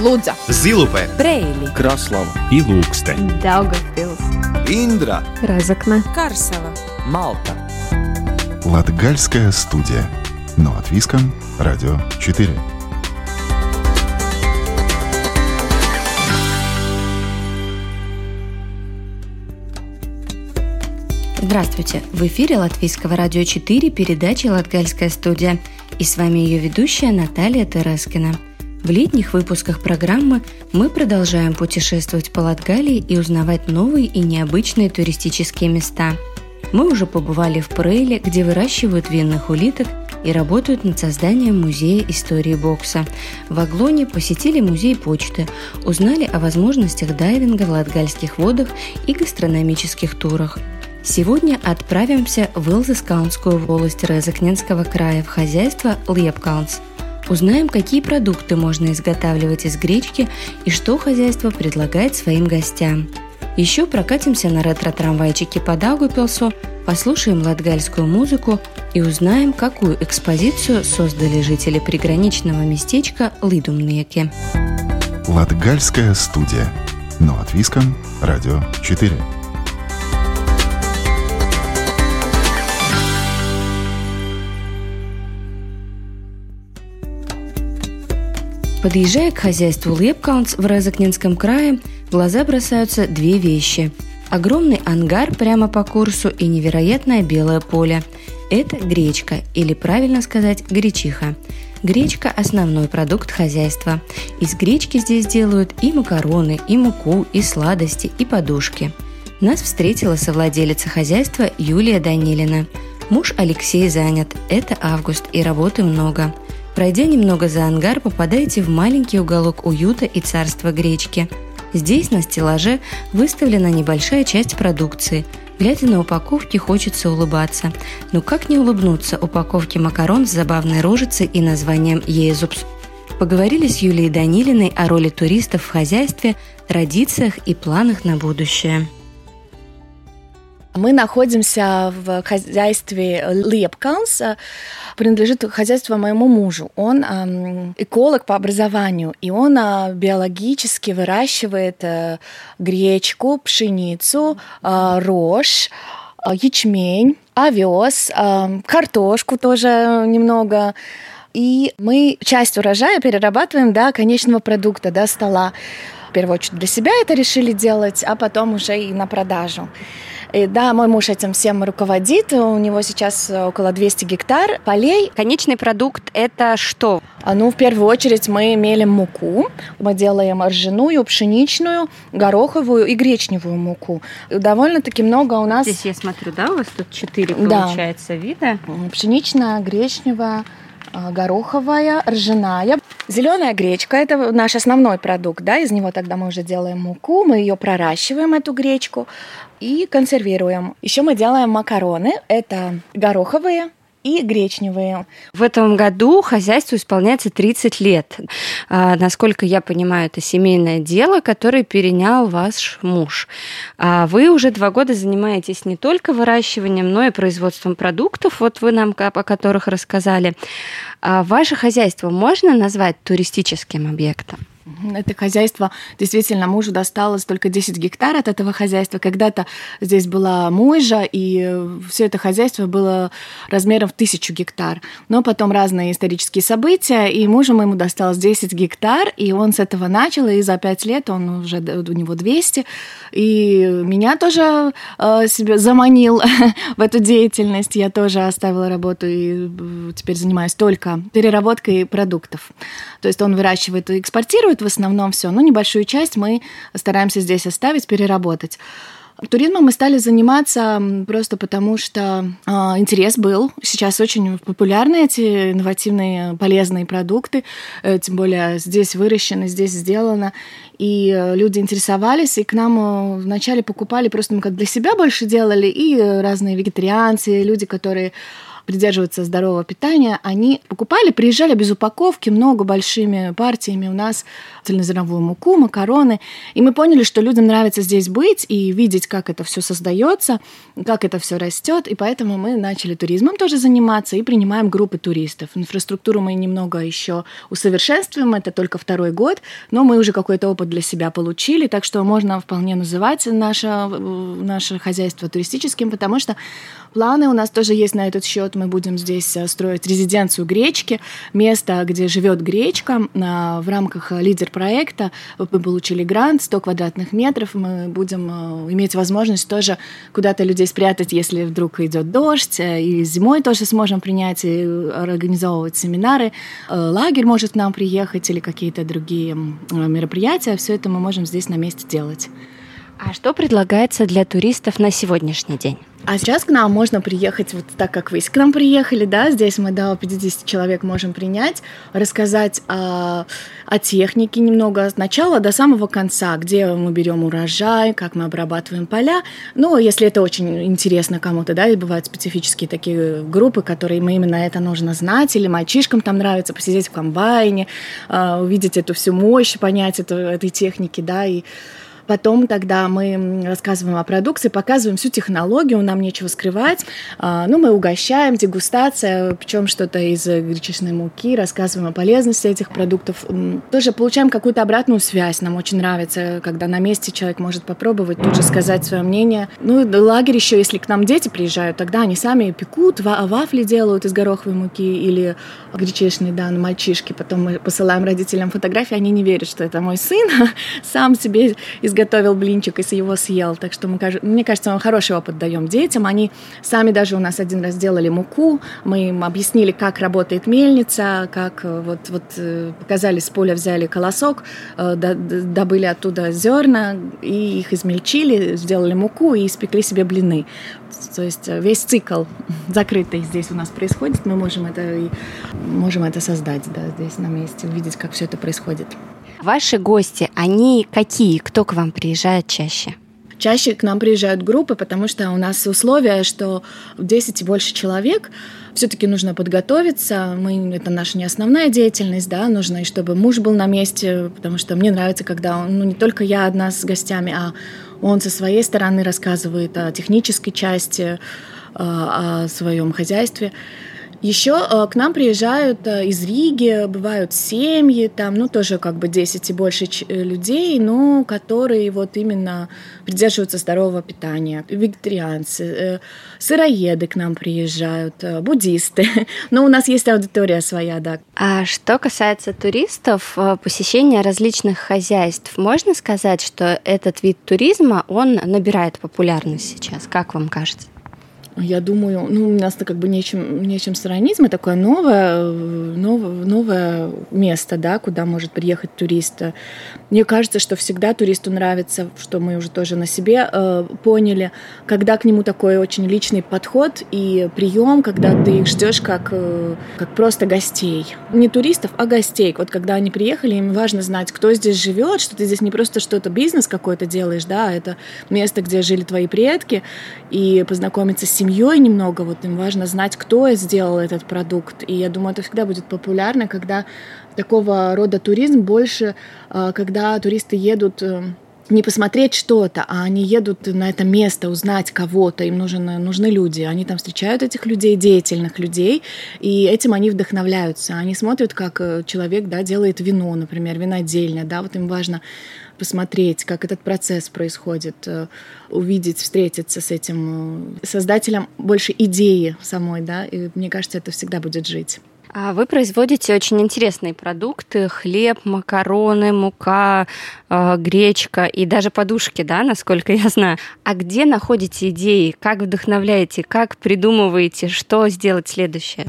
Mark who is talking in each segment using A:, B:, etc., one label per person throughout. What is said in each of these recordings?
A: Лудза,
B: Зилупе,
C: Брейли,
D: Краслава
E: и Лукстен.
C: Даугавпилс,
A: Индра,
C: Разокна,
F: Карсела.
D: Малта
G: Латгальская студия. Но от Виском, Радио 4.
H: Здравствуйте! В эфире Латвийского радио 4 передача «Латгальская студия». И с вами ее ведущая Наталья Терескина. В летних выпусках программы мы продолжаем путешествовать по Латгалии и узнавать новые и необычные туристические места. Мы уже побывали в Прейле, где выращивают винных улиток и работают над созданием музея истории бокса. В Аглоне посетили музей почты, узнали о возможностях дайвинга в латгальских водах и гастрономических турах – Сегодня отправимся в Илзескаунскую волость Резакненского края в хозяйство Лепкаунс. Узнаем, какие продукты можно изготавливать из гречки и что хозяйство предлагает своим гостям. Еще прокатимся на ретро-трамвайчике по Даугупилсу, послушаем латгальскую музыку и узнаем, какую экспозицию создали жители приграничного местечка Лидумнеке.
G: Латгальская студия. Но от Виском, Радио 4.
H: Подъезжая к хозяйству Лепкаунс в Резакненском крае, в глаза бросаются две вещи. Огромный ангар прямо по курсу и невероятное белое поле. Это гречка, или правильно сказать, гречиха. Гречка – основной продукт хозяйства. Из гречки здесь делают и макароны, и муку, и сладости, и подушки. Нас встретила совладелица хозяйства Юлия Данилина. Муж Алексей занят, это август и работы много – Пройдя немного за ангар, попадаете в маленький уголок уюта и царства гречки. Здесь на стеллаже выставлена небольшая часть продукции. Глядя на упаковки, хочется улыбаться. Но как не улыбнуться упаковке макарон с забавной рожицей и названием «Езупс»? Поговорили с Юлией Данилиной о роли туристов в хозяйстве, традициях и планах на будущее.
I: Мы находимся в хозяйстве Лепканс, принадлежит хозяйство моему мужу. Он эколог по образованию, и он э, биологически выращивает э, гречку, пшеницу, э, рожь, э, ячмень, овес, э, картошку тоже немного. И мы часть урожая перерабатываем до конечного продукта, до стола. В первую очередь для себя это решили делать, а потом уже и на продажу. И да, мой муж этим всем руководит. У него сейчас около 200 гектар полей.
H: Конечный продукт – это что?
I: А, ну, в первую очередь мы мелим муку. Мы делаем ржаную, пшеничную, гороховую и гречневую муку. Довольно-таки много у нас...
H: Здесь я смотрю, да, у вас тут четыре, получается, да. вида?
I: Пшеничная, гречневая, гороховая, ржаная. Зеленая гречка – это наш основной продукт, да, из него тогда мы уже делаем муку, мы ее проращиваем, эту гречку, и консервируем. Еще мы делаем макароны, это гороховые, и гречневые.
H: В этом году хозяйству исполняется 30 лет. А, насколько я понимаю, это семейное дело, которое перенял ваш муж. А вы уже два года занимаетесь не только выращиванием, но и производством продуктов, вот вы нам о которых рассказали. А ваше хозяйство можно назвать туристическим объектом?
I: Это хозяйство действительно мужу досталось только 10 гектар от этого хозяйства. Когда-то здесь была мойжа, и все это хозяйство было размером в тысячу гектар. Но потом разные исторические события, и мужу моему досталось 10 гектар, и он с этого начал, и за 5 лет он уже у него 200. И меня тоже э, себе заманил в эту деятельность. Я тоже оставила работу и э, теперь занимаюсь только переработкой продуктов. То есть он выращивает и экспортирует в основном все, но небольшую часть мы стараемся здесь оставить, переработать. Туризмом мы стали заниматься просто потому, что э, интерес был. Сейчас очень популярны эти инновативные полезные продукты, э, тем более здесь выращено, здесь сделано. И э, люди интересовались, и к нам э, вначале покупали просто мы как для себя больше делали, и разные вегетарианцы, люди, которые придерживаются здорового питания, они покупали, приезжали без упаковки, много большими партиями у нас цельнозерновую муку, макароны. И мы поняли, что людям нравится здесь быть и видеть, как это все создается, как это все растет. И поэтому мы начали туризмом тоже заниматься и принимаем группы туристов. Инфраструктуру мы немного еще усовершенствуем, это только второй год, но мы уже какой-то опыт для себя получили, так что можно вполне называть наше, наше хозяйство туристическим, потому что Планы у нас тоже есть на этот счет. Мы будем здесь э, строить резиденцию гречки, место, где живет гречка. В рамках э, лидер-проекта мы получили грант 100 квадратных метров. Мы будем э, иметь возможность тоже куда-то людей спрятать, если вдруг идет дождь. И зимой тоже сможем принять и организовывать семинары. Лагерь может к нам приехать или какие-то другие мероприятия. Все это мы можем здесь на месте делать.
H: А что предлагается для туристов на сегодняшний день?
I: А сейчас к нам можно приехать, вот так как вы к нам приехали, да, здесь мы до 50 человек можем принять, рассказать о, о технике немного от начала до самого конца, где мы берем урожай, как мы обрабатываем поля. Ну, если это очень интересно кому-то, да, и бывают специфические такие группы, которые мы именно это нужно знать, или мальчишкам там нравится посидеть в комбайне, а, увидеть эту всю мощь, понять эту, этой техники, да, и Потом тогда мы рассказываем о продукции, показываем всю технологию, нам нечего скрывать. А, ну, мы угощаем, дегустация, причем что-то из гречишной муки, рассказываем о полезности этих продуктов. Тоже получаем какую-то обратную связь. Нам очень нравится, когда на месте человек может попробовать, тут же сказать свое мнение. Ну, лагерь еще, если к нам дети приезжают, тогда они сами пекут, вафли делают из гороховой муки или гречишной, да, мальчишки. Потом мы посылаем родителям фотографии, они не верят, что это мой сын, сам себе из приготовил блинчик и его съел. Так что мы, мне кажется, мы хороший опыт даем детям. Они сами даже у нас один раз делали муку, мы им объяснили, как работает мельница, как э, вот, вот э, показали, с поля взяли колосок, э, добыли оттуда зерна и их измельчили, сделали муку и испекли себе блины. То есть весь цикл закрытый здесь у нас происходит, мы можем это, можем это создать да, здесь на месте, увидеть, как все это происходит.
H: Ваши гости, они какие? Кто к вам приезжает чаще?
I: Чаще к нам приезжают группы, потому что у нас условия, что 10 и больше человек, все-таки нужно подготовиться. Мы, это наша не основная деятельность, да, нужно, и чтобы муж был на месте, потому что мне нравится, когда он, ну, не только я одна с гостями, а он со своей стороны рассказывает о технической части, о своем хозяйстве. Еще э, к нам приезжают э, из Риги, бывают семьи, там, ну, тоже как бы 10 и больше э, людей, но которые вот именно придерживаются здорового питания. Вегетарианцы, сыроеды к нам приезжают, буддисты. Но у нас есть аудитория своя, да.
H: А что касается туристов, посещения различных хозяйств, можно сказать, что этот вид туризма, он набирает популярность сейчас, как вам кажется?
I: Я думаю, ну, у нас-то как бы нечем, нечем сравнить. Мы такое новое, новое, новое место, да, куда может приехать турист. Мне кажется, что всегда туристу нравится, что мы уже тоже на себе э, поняли, когда к нему такой очень личный подход и прием, когда ты их ждешь как, э, как просто гостей. Не туристов, а гостей. Вот когда они приехали, им важно знать, кто здесь живет, что ты здесь не просто что-то бизнес какой-то делаешь, да, а это место, где жили твои предки, и познакомиться с семьей немного, вот им важно знать, кто сделал этот продукт. И я думаю, это всегда будет популярно, когда такого рода туризм больше, а, когда туристы едут э, не посмотреть что-то, а они едут на это место узнать кого-то, им нужны, нужны люди. Они там встречают этих людей, деятельных людей, и этим они вдохновляются. Они смотрят, как э, человек да, делает вино, например, винодельня, да, вот им важно посмотреть, как этот процесс происходит, э, увидеть, встретиться с этим э, создателем больше идеи самой, да, и мне кажется, это всегда будет жить.
H: А вы производите очень интересные продукты: хлеб, макароны, мука, э, гречка и даже подушки, да, насколько я знаю. А где находите идеи? Как вдохновляете? Как придумываете, что сделать следующее?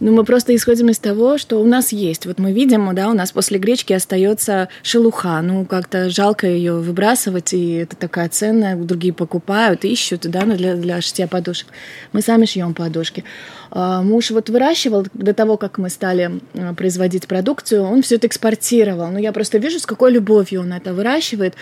I: Ну, мы просто исходим из того, что у нас есть. Вот мы видим, да, у нас после гречки остается шелуха. Ну, как-то жалко ее выбрасывать, и это такая ценная. Другие покупают, ищут, да, ну, для, для шитья подушек. Мы сами шьем подушки. А, муж вот выращивал до того, как мы стали а, производить продукцию, он все это экспортировал. Ну, я просто вижу, с какой любовью он это выращивает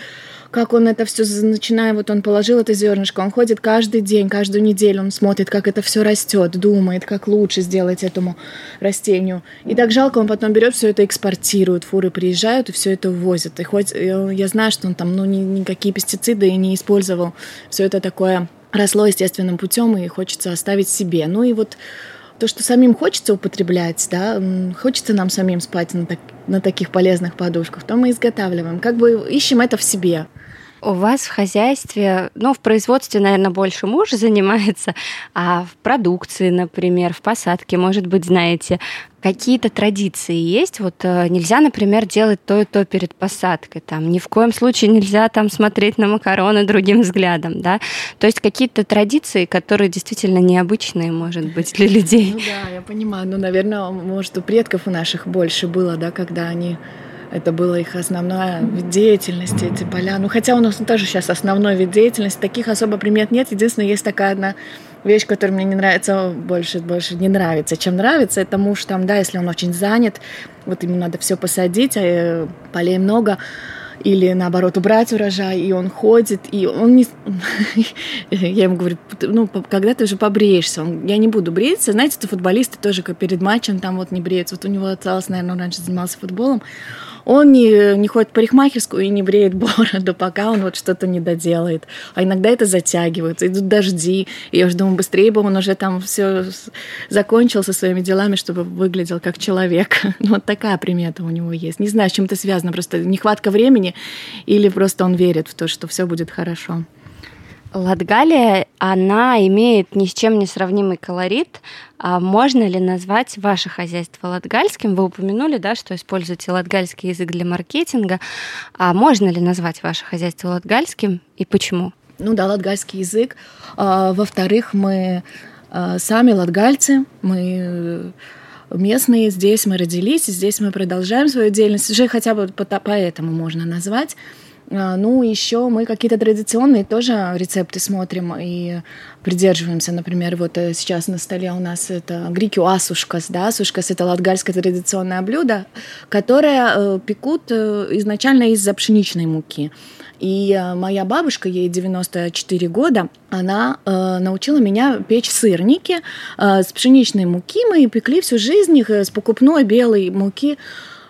I: как он это все начиная, вот он положил это зернышко, он ходит каждый день, каждую неделю, он смотрит, как это все растет, думает, как лучше сделать этому растению. И так жалко, он потом берет все это экспортирует, фуры приезжают и все это увозят. И хоть я знаю, что он там, ну, ни, никакие пестициды и не использовал, все это такое росло естественным путем и хочется оставить себе. Ну и вот то, что самим хочется употреблять, да, хочется нам самим спать на, так, на таких полезных подушках, то мы изготавливаем. Как бы ищем это в себе.
H: У вас в хозяйстве, ну, в производстве, наверное, больше муж занимается, а в продукции, например, в посадке, может быть, знаете, какие-то традиции есть? Вот э, нельзя, например, делать то и то перед посадкой. Там ни в коем случае нельзя там смотреть на макароны другим взглядом, да? То есть какие-то традиции, которые действительно необычные, может быть, для людей.
I: Ну да, я понимаю. Ну, наверное, может, у предков у наших больше было, да, когда они это было их основная вид деятельности, эти поля. Ну, хотя у нас тоже сейчас основной вид деятельности, таких особо примет нет. Единственное, есть такая одна вещь, которая мне не нравится, больше, больше не нравится, чем нравится, это муж там, да, если он очень занят, вот ему надо все посадить, а полей много, или наоборот убрать урожай, и он ходит, и он не... Я ему говорю, ну, когда ты уже побреешься? Он, я не буду бриться. Знаете, это футболисты тоже как перед матчем там вот не бреются. Вот у него осталось, наверное, он раньше занимался футболом. Он не, не ходит в парикмахерскую и не бреет бороду, пока он вот что-то не доделает. А иногда это затягивается, идут дожди. И я уже думаю, быстрее бы он уже там все закончил со своими делами, чтобы выглядел как человек. Ну, вот такая примета у него есть. Не знаю, с чем это связано, просто нехватка времени или просто он верит в то, что все будет хорошо.
H: Латгалия, она имеет ни с чем не сравнимый колорит. А можно ли назвать ваше хозяйство латгальским? Вы упомянули, да, что используете латгальский язык для маркетинга. А можно ли назвать ваше хозяйство латгальским и почему?
I: Ну да, латгальский язык. А, во-вторых, мы а, сами латгальцы, мы местные, здесь мы родились, здесь мы продолжаем свою деятельность. Уже хотя бы поэтому можно назвать. А, ну, еще мы какие-то традиционные тоже рецепты смотрим и придерживаемся. Например, вот э, сейчас на столе у нас это грики асушкас. Да? Асушкас – это латгальское традиционное блюдо, которое э, пекут э, изначально из-за пшеничной муки. И моя бабушка, ей 94 года, она э, научила меня печь сырники э, с пшеничной муки. Мы пекли всю жизнь их с покупной белой муки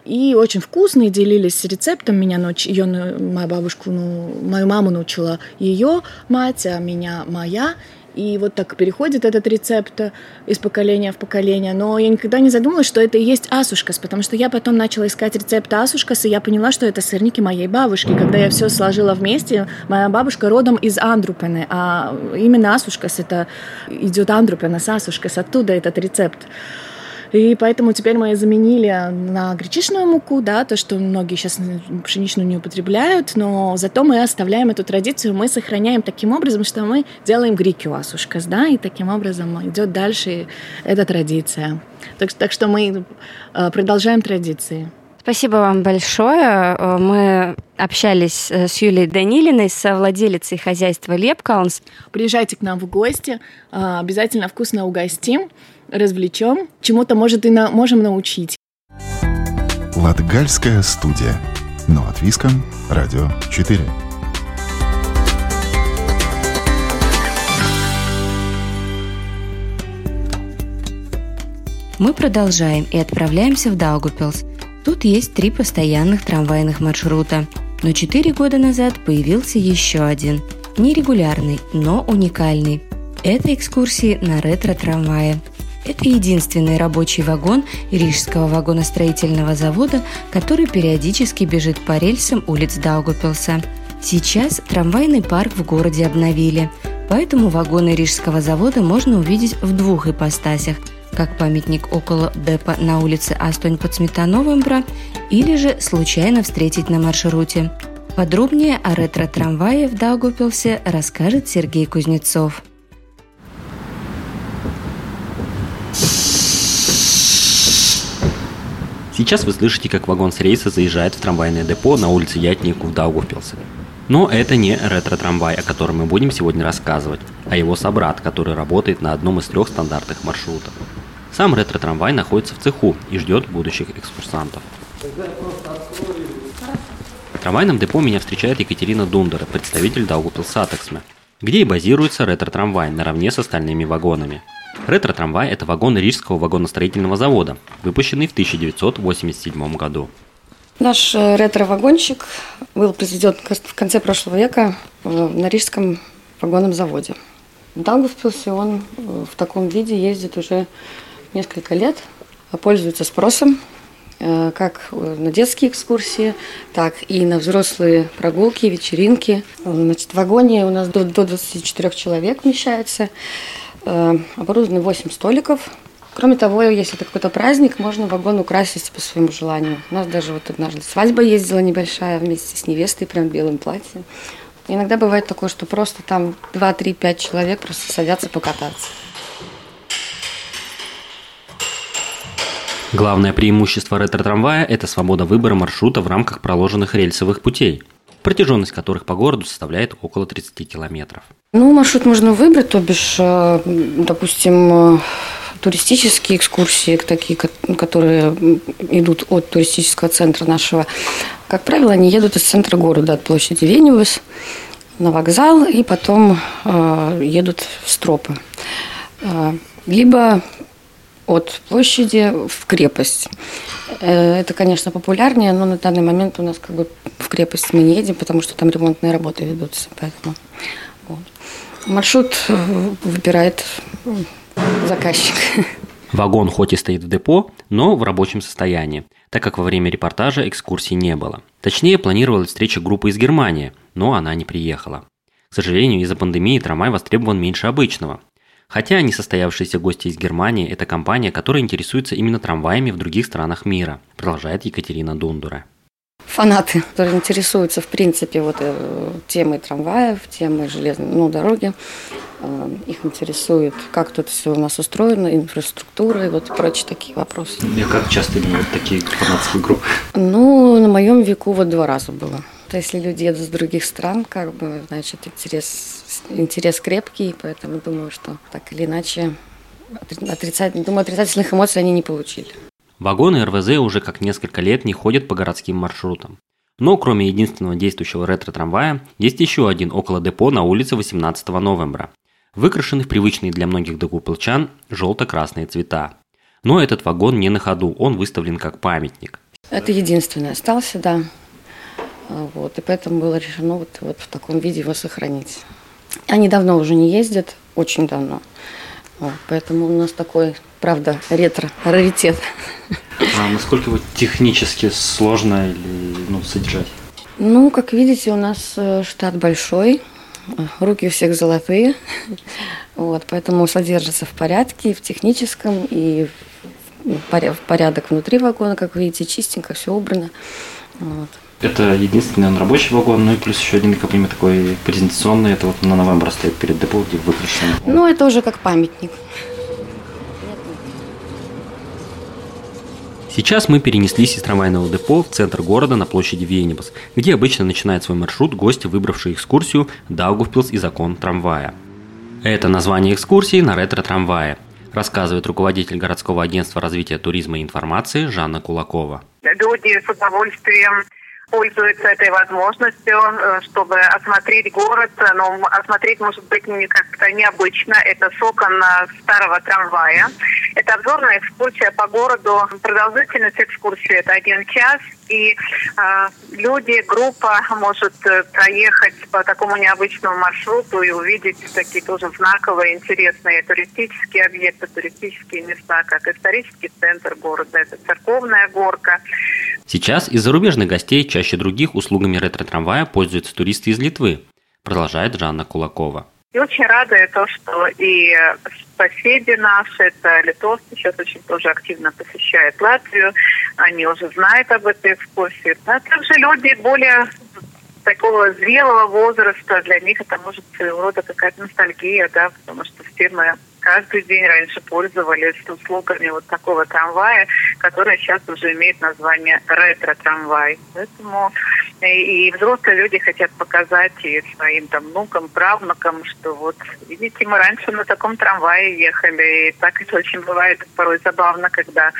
I: и очень вкусные, делились рецептом. Меня науч... ее, моя бабушку, ну, мою маму научила ее мать, а меня моя. И вот так переходит этот рецепт из поколения в поколение. Но я никогда не задумывалась, что это и есть асушкас, потому что я потом начала искать рецепт асушкас, и я поняла, что это сырники моей бабушки. Когда я все сложила вместе, моя бабушка родом из Андрупены, а именно асушкас это идет Андрупена с асушкас, оттуда этот рецепт. И поэтому теперь мы заменили на гречишную муку, да, то, что многие сейчас пшеничную не употребляют, но зато мы оставляем эту традицию, мы сохраняем таким образом, что мы делаем грикю асушкас, да, и таким образом идет дальше эта традиция. Так, так что мы э, продолжаем традиции.
H: Спасибо вам большое. Э, мы общались э, с Юлией Данилиной, совладелицей хозяйства Лепкаунс.
I: Приезжайте к нам в гости, обязательно вкусно угостим развлечем, чему-то, может, и на, можем научить.
G: Латгальская студия. Но от Виском. Радио 4.
H: Мы продолжаем и отправляемся в Даугупилс. Тут есть три постоянных трамвайных маршрута. Но четыре года назад появился еще один. Нерегулярный, но уникальный. Это экскурсии на ретро-трамвае – это единственный рабочий вагон Рижского вагоностроительного завода, который периодически бежит по рельсам улиц Даугупилса. Сейчас трамвайный парк в городе обновили, поэтому вагоны Рижского завода можно увидеть в двух ипостасях – как памятник около депо на улице Астонь под Сметановым бра, или же случайно встретить на маршруте. Подробнее о ретро-трамвае в Даугупилсе расскажет Сергей Кузнецов.
A: Сейчас вы слышите, как вагон с рейса заезжает в трамвайное депо на улице Ятнику в Даугавпилсе. Но это не ретро-трамвай, о котором мы будем сегодня рассказывать, а его собрат, который работает на одном из трех стандартных маршрутов. Сам ретро-трамвай находится в цеху и ждет будущих экскурсантов. трамвайном депо меня встречает Екатерина Дундера, представитель Даугупилсатексме, где и базируется ретро-трамвай наравне с остальными вагонами. Ретро-трамвай – это вагон Рижского вагоностроительного завода, выпущенный в 1987 году.
B: Наш э, ретро-вагончик был произведен в конце прошлого века на Рижском вагонном заводе. В Даугавпилсе он э, в таком виде ездит уже несколько лет, пользуется спросом э, как на детские экскурсии, так и на взрослые прогулки, вечеринки. Значит, в вагоне у нас до 24 человек вмещается. Оборудованы 8 столиков, Кроме того, если это какой-то праздник, можно вагон украсить по своему желанию. У нас даже вот однажды свадьба ездила небольшая вместе с невестой, прям в белом платье. Иногда бывает такое, что просто там 2, 3, 5 человек просто садятся покататься.
A: Главное преимущество ретро-трамвая – это свобода выбора маршрута в рамках проложенных рельсовых путей, протяженность которых по городу составляет около 30 километров.
B: Ну, маршрут можно выбрать, то бишь, э, допустим, э, туристические экскурсии, такие, которые идут от туристического центра нашего, как правило, они едут из центра города, от площади Вениус на вокзал и потом э, едут в Стропы. Э, либо от площади в крепость. Э, это, конечно, популярнее, но на данный момент у нас как бы в крепость мы не едем, потому что там ремонтные работы ведутся. Поэтому вот. маршрут э, выбирает заказчик.
A: Вагон хоть и стоит в депо, но в рабочем состоянии, так как во время репортажа экскурсий не было. Точнее, планировалась встреча группы из Германии, но она не приехала. К сожалению, из-за пандемии трамвай востребован меньше обычного. Хотя несостоявшиеся гости из Германии – это компания, которая интересуется именно трамваями в других странах мира, продолжает Екатерина Дундура
B: фанаты, которые интересуются, в принципе, вот э, темой трамваев, темой железной ну, дороги. Э, их интересует, как тут все у нас устроено, инфраструктура и вот прочие такие вопросы.
A: И как часто вот такие фанатские группы?
B: Ну, на моем веку вот два раза было. То если люди едут с других стран, как бы, значит, интерес, интерес крепкий, поэтому думаю, что так или иначе отрицательных, думаю, отрицательных эмоций они не получили.
A: Вагоны РВЗ уже как несколько лет не ходят по городским маршрутам. Но кроме единственного действующего ретро-трамвая, есть еще один около депо на улице 18 новembra, выкрашенный в привычные для многих докупылчан желто-красные цвета. Но этот вагон не на ходу, он выставлен как памятник.
B: Это единственный остался, да. Вот, и поэтому было решено вот, вот в таком виде его сохранить. Они давно уже не ездят, очень давно. Вот, поэтому у нас такой правда, ретро-раритет.
A: А насколько его технически сложно или, ну, содержать?
B: Ну, как видите, у нас э, штат большой, руки у всех золотые, вот, поэтому содержится в порядке, и в техническом, и в порядок внутри вагона, как видите, чистенько, все убрано.
A: Вот. Это единственный он рабочий вагон, ну и плюс еще один как такой презентационный, это вот на новембр стоит перед депо, где выкрашен.
B: Ну, это уже как памятник.
A: Сейчас мы перенеслись из трамвайного депо в центр города на площади Венибас, где обычно начинает свой маршрут гости, выбравшие экскурсию Даугавпилс и закон трамвая. Это название экскурсии на ретро-трамвае, рассказывает руководитель городского агентства развития туризма и информации Жанна Кулакова.
C: Люди с удовольствием пользуются этой возможностью, э, чтобы осмотреть город. Но осмотреть, может быть, не как-то необычно. Это с окон старого трамвая. Это обзорная экскурсия по городу. Продолжительность экскурсии – это один час. И э, люди, группа может э, проехать по такому необычному маршруту и увидеть такие тоже знаковые, интересные туристические объекты, туристические места, как исторический центр города, это церковная горка.
A: Сейчас из зарубежных гостей чаще других услугами ретро-трамвая пользуются туристы из Литвы, продолжает Жанна Кулакова.
C: И очень рада то, что и соседи наши, это литовцы, сейчас очень тоже активно посещают Латвию, они уже знают об этой экскурсии. А также люди более такого зрелого возраста, для них это может своего рода какая-то ностальгия, да, потому что все мы каждый день раньше пользовались услугами вот такого трамвая, который сейчас уже имеет название ретро-трамвай. Поэтому и, и взрослые люди хотят показать и своим там внукам, правнукам, что вот, видите, мы раньше на таком трамвае ехали, и так это очень бывает порой забавно, когда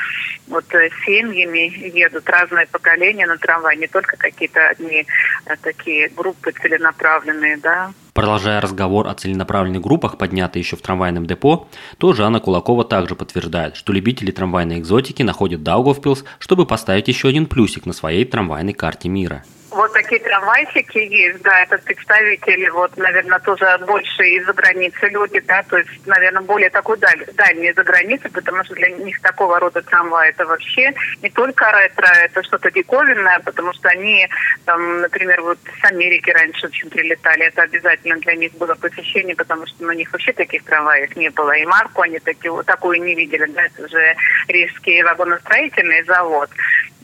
C: вот э, семьями едут разные поколения на трамвай, не только какие-то одни а такие группы целенаправленные, да.
A: Продолжая разговор о целенаправленных группах, поднятые еще в трамвайном депо, то Жанна Кулакова также подтверждает, что любители трамвайной экзотики находят Даугавпилс, чтобы поставить еще один плюсик на своей трамвайной карте мира.
C: Вот такие трамвайчики есть, да, это представители, вот, наверное, тоже больше из-за границы люди, да, то есть, наверное, более такой даль, дальние из-за границы, потому что для них такого рода трамвай это вообще не только ретро, это что-то диковинное, потому что они, там, например, вот с Америки раньше очень прилетали, это обязательно для них было посещение, потому что на них вообще таких трамваев не было, и марку они таки, вот, такую не видели, да, это уже Рижский вагоностроительный завод.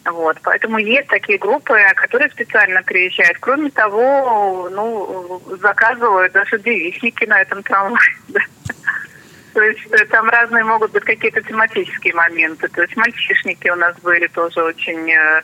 C: Вот, поэтому есть такие группы, которые специально приезжают. Кроме того, ну, заказывают даже девичники на этом трамвае. То есть э, там разные могут быть какие-то тематические моменты. То есть мальчишники у нас были тоже очень э,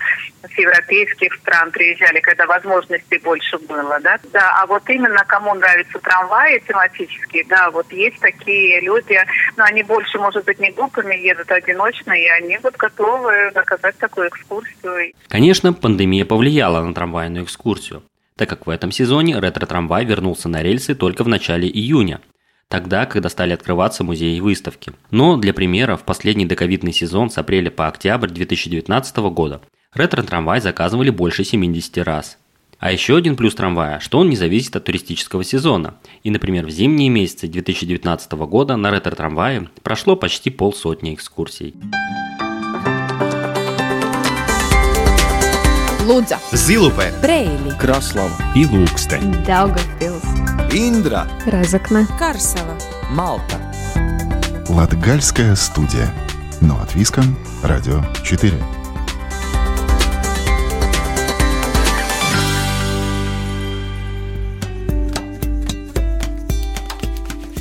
C: с европейских стран приезжали, когда возможностей больше было, да. Да, а вот именно кому нравятся трамваи тематические, да, вот есть такие люди, но они больше, может быть, не группами едут, а одиночно, и они вот готовы заказать такую экскурсию.
A: Конечно, пандемия повлияла на трамвайную экскурсию так как в этом сезоне ретро-трамвай вернулся на рельсы только в начале июня – тогда, когда стали открываться музеи и выставки. Но, для примера, в последний доковидный сезон с апреля по октябрь 2019 года ретро-трамвай заказывали больше 70 раз. А еще один плюс трамвая, что он не зависит от туристического сезона. И, например, в зимние месяцы 2019 года на ретро-трамвае прошло почти полсотни экскурсий.
D: Лудза,
E: Зилупе,
D: Брейли,
E: Краслава
G: и Лукстен.
D: Даугавпилс,
E: Индра,
D: Разокна,
F: Карсела,
E: Малта.
G: Латгальская студия. Но от Виском. Радио 4.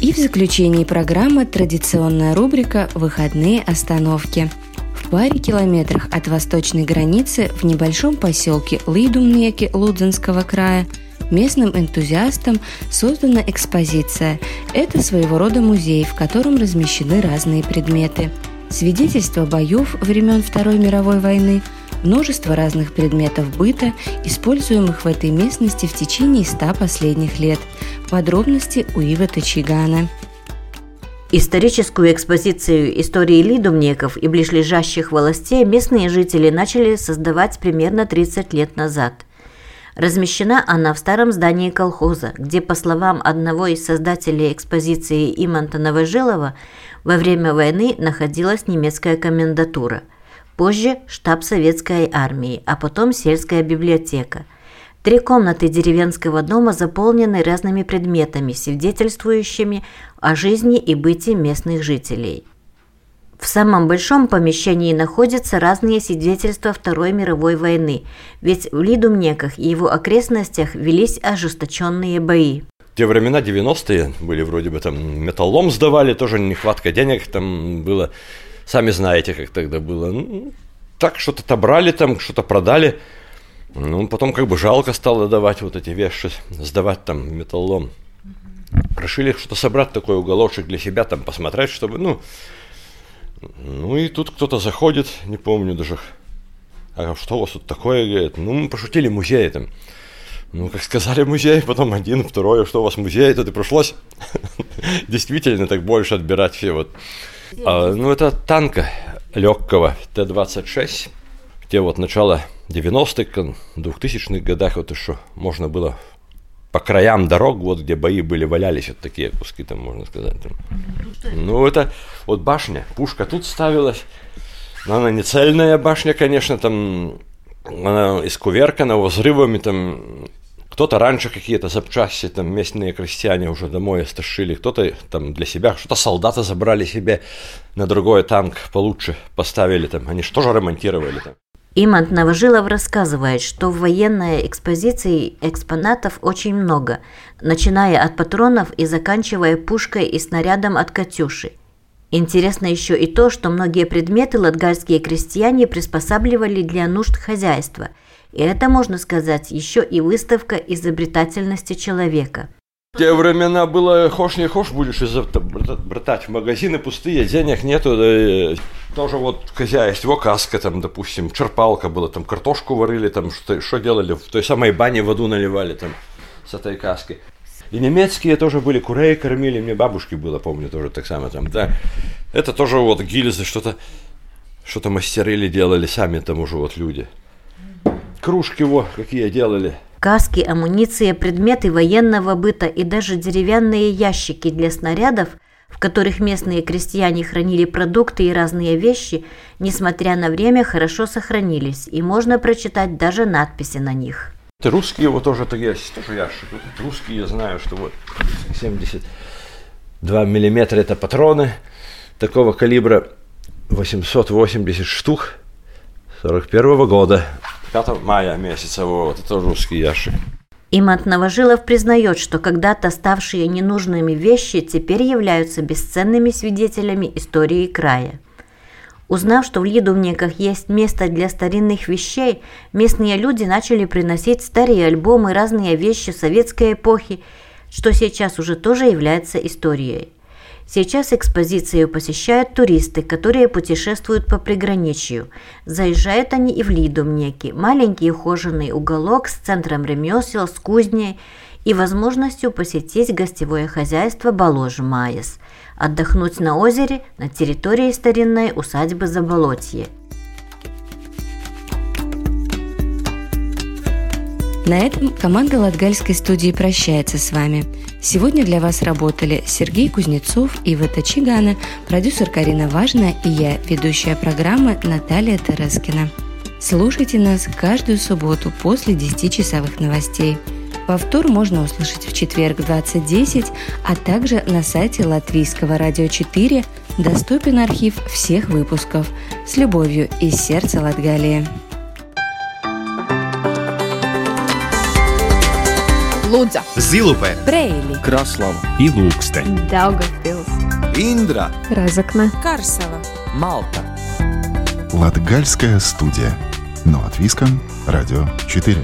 H: И в заключении программы традиционная рубрика «Выходные остановки». В паре километрах от восточной границы в небольшом поселке Лидумнеки Лудзенского края местным энтузиастам создана экспозиция. Это своего рода музей, в котором размещены разные предметы. Свидетельства боев времен Второй мировой войны, множество разных предметов быта, используемых в этой местности в течение ста последних лет. Подробности у Ива Тачигана.
J: Историческую экспозицию истории лидумников и ближлежащих властей местные жители начали создавать примерно 30 лет назад. Размещена она в старом здании колхоза, где, по словам одного из создателей экспозиции Иманта Новожилова, во время войны находилась немецкая комендатура. Позже штаб советской армии, а потом сельская библиотека – Три комнаты деревенского дома заполнены разными предметами, свидетельствующими о жизни и быте местных жителей. В самом большом помещении находятся разные свидетельства Второй мировой войны, ведь в Лидумнеках и его окрестностях велись ожесточенные бои.
K: Те времена 90-е были вроде бы там металлом сдавали, тоже нехватка денег там было. Сами знаете, как тогда было. Ну, так что-то отобрали там, что-то продали. Ну, потом как бы жалко стало давать вот эти вещи, сдавать там металлом. Решили что собрать такой уголочек для себя, там посмотреть, чтобы, ну... Ну и тут кто-то заходит, не помню даже, а что у вас тут такое, говорит, ну мы пошутили музей там. Ну, как сказали музей, потом один, второй, что у вас музей, тут и пришлось действительно так больше отбирать все вот. А, ну, это танка легкого Т-26, те вот начало 90-х, 2000-х годах вот еще можно было по краям дорог, вот где бои были, валялись вот такие куски, там можно сказать. Ну, это вот башня, пушка тут ставилась, но она не цельная башня, конечно, там она искуверкана взрывами, там кто-то раньше какие-то запчасти, там местные крестьяне уже домой стащили, кто-то там для себя, что-то солдаты забрали себе на другой танк получше поставили там, они же тоже ремонтировали там.
J: Имант Новожилов рассказывает, что в военной экспозиции экспонатов очень много, начиная от патронов и заканчивая пушкой и снарядом от «Катюши». Интересно еще и то, что многие предметы латгальские крестьяне приспосабливали для нужд хозяйства. И это, можно сказать, еще и выставка изобретательности человека –
K: те времена было хошь не хошь будешь из братать магазины пустые, денег нету. Да, тоже вот хозяйство, каска там, допустим, черпалка была, там картошку варили, там что, что делали, в той самой бане воду наливали там с этой каски. И немецкие тоже были, курей кормили, мне бабушки было, помню, тоже так само там, да. Это тоже вот гильзы, что-то что-то мастерили, делали сами там уже вот люди. Кружки вот какие делали –
J: Каски, амуниция, предметы военного быта и даже деревянные ящики для снарядов, в которых местные крестьяне хранили продукты и разные вещи, несмотря на время, хорошо сохранились, и можно прочитать даже надписи на них.
K: Это русские вот тоже так есть, тоже ящик. Русские, я знаю, что вот 72 миллиметра это патроны такого калибра 880 штук 41 года. 5 мая месяца, вот, это русский ящик.
J: Имант Новожилов признает, что когда-то ставшие ненужными вещи теперь являются бесценными свидетелями истории края. Узнав, что в Лидовниках есть место для старинных вещей, местные люди начали приносить старые альбомы, разные вещи советской эпохи, что сейчас уже тоже является историей. Сейчас экспозицию посещают туристы, которые путешествуют по приграничью. Заезжают они и в Лидумнеки, маленький ухоженный уголок с центром ремесел, с кузней и возможностью посетить гостевое хозяйство Балож Майес, отдохнуть на озере на территории старинной усадьбы Заболотье –
H: На этом команда Латгальской студии прощается с вами. Сегодня для вас работали Сергей Кузнецов, Ива Тачигана, продюсер Карина Важна и я, ведущая программы Наталья Терескина. Слушайте нас каждую субботу после 10-часовых новостей. Повтор можно услышать в четверг в 20.10, а также на сайте Латвийского радио 4 доступен архив всех выпусков. С любовью из сердца Латгалии.
D: Лудза,
E: Зилупе,
D: Брейли,
E: Краслава. И Ilūkste,
D: Daugavpils,
E: Индра,
D: Разокна,
F: Карсела,
E: Малта.
G: Латгальская студия. Но от Виском, Радио 4.